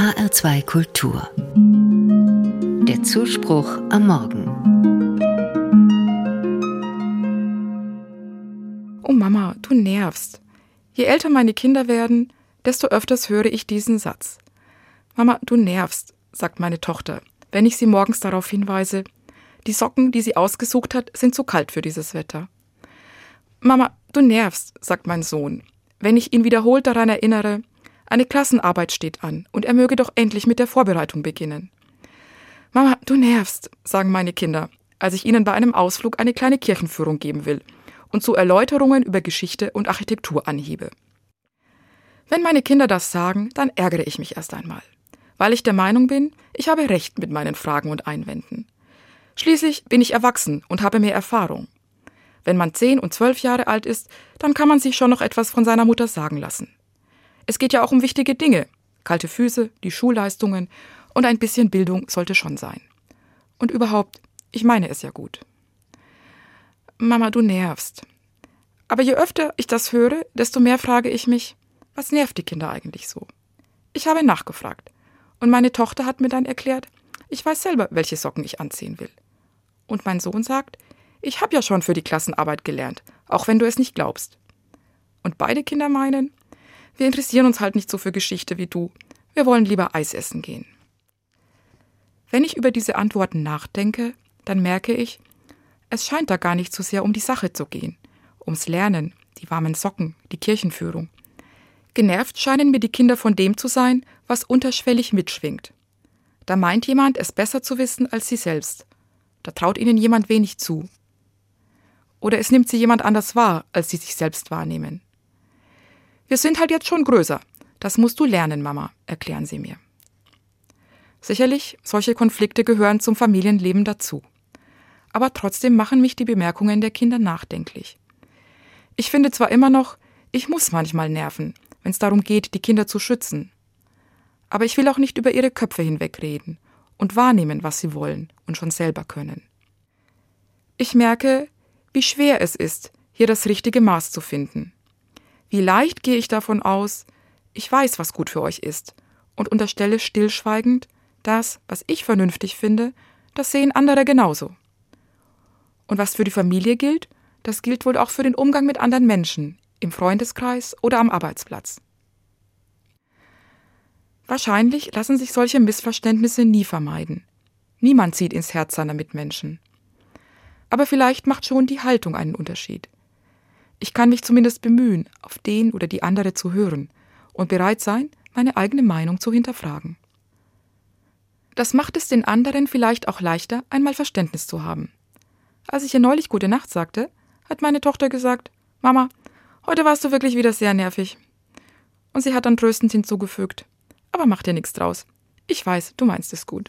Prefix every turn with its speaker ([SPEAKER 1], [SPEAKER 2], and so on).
[SPEAKER 1] HR2 Kultur. Der Zuspruch am Morgen.
[SPEAKER 2] Oh Mama, du nervst. Je älter meine Kinder werden, desto öfters höre ich diesen Satz. Mama, du nervst, sagt meine Tochter, wenn ich sie morgens darauf hinweise, die Socken, die sie ausgesucht hat, sind zu kalt für dieses Wetter. Mama, du nervst, sagt mein Sohn, wenn ich ihn wiederholt daran erinnere, eine Klassenarbeit steht an und er möge doch endlich mit der Vorbereitung beginnen. Mama, du nervst, sagen meine Kinder, als ich ihnen bei einem Ausflug eine kleine Kirchenführung geben will und zu Erläuterungen über Geschichte und Architektur anhebe. Wenn meine Kinder das sagen, dann ärgere ich mich erst einmal, weil ich der Meinung bin, ich habe recht mit meinen Fragen und Einwänden. Schließlich bin ich erwachsen und habe mehr Erfahrung. Wenn man zehn und zwölf Jahre alt ist, dann kann man sich schon noch etwas von seiner Mutter sagen lassen. Es geht ja auch um wichtige Dinge. Kalte Füße, die Schulleistungen und ein bisschen Bildung sollte schon sein. Und überhaupt, ich meine es ja gut. Mama, du nervst. Aber je öfter ich das höre, desto mehr frage ich mich, was nervt die Kinder eigentlich so? Ich habe nachgefragt. Und meine Tochter hat mir dann erklärt, ich weiß selber, welche Socken ich anziehen will. Und mein Sohn sagt, ich habe ja schon für die Klassenarbeit gelernt, auch wenn du es nicht glaubst. Und beide Kinder meinen, wir interessieren uns halt nicht so für Geschichte wie du. Wir wollen lieber Eis essen gehen. Wenn ich über diese Antworten nachdenke, dann merke ich, es scheint da gar nicht so sehr um die Sache zu gehen, ums Lernen, die warmen Socken, die Kirchenführung. Genervt scheinen mir die Kinder von dem zu sein, was unterschwellig mitschwingt. Da meint jemand, es besser zu wissen als sie selbst. Da traut ihnen jemand wenig zu. Oder es nimmt sie jemand anders wahr, als sie sich selbst wahrnehmen. Wir sind halt jetzt schon größer. Das musst du lernen, Mama, erklären sie mir. Sicherlich, solche Konflikte gehören zum Familienleben dazu. Aber trotzdem machen mich die Bemerkungen der Kinder nachdenklich. Ich finde zwar immer noch, ich muss manchmal nerven, wenn es darum geht, die Kinder zu schützen. Aber ich will auch nicht über ihre Köpfe hinwegreden und wahrnehmen, was sie wollen und schon selber können. Ich merke, wie schwer es ist, hier das richtige Maß zu finden. Wie leicht gehe ich davon aus, ich weiß, was gut für euch ist, und unterstelle stillschweigend, das, was ich vernünftig finde, das sehen andere genauso. Und was für die Familie gilt, das gilt wohl auch für den Umgang mit anderen Menschen, im Freundeskreis oder am Arbeitsplatz. Wahrscheinlich lassen sich solche Missverständnisse nie vermeiden. Niemand zieht ins Herz seiner Mitmenschen. Aber vielleicht macht schon die Haltung einen Unterschied. Ich kann mich zumindest bemühen, auf den oder die andere zu hören und bereit sein, meine eigene Meinung zu hinterfragen. Das macht es den anderen vielleicht auch leichter, einmal Verständnis zu haben. Als ich ihr neulich gute Nacht sagte, hat meine Tochter gesagt, Mama, heute warst du wirklich wieder sehr nervig. Und sie hat dann tröstend hinzugefügt, aber mach dir nichts draus. Ich weiß, du meinst es gut.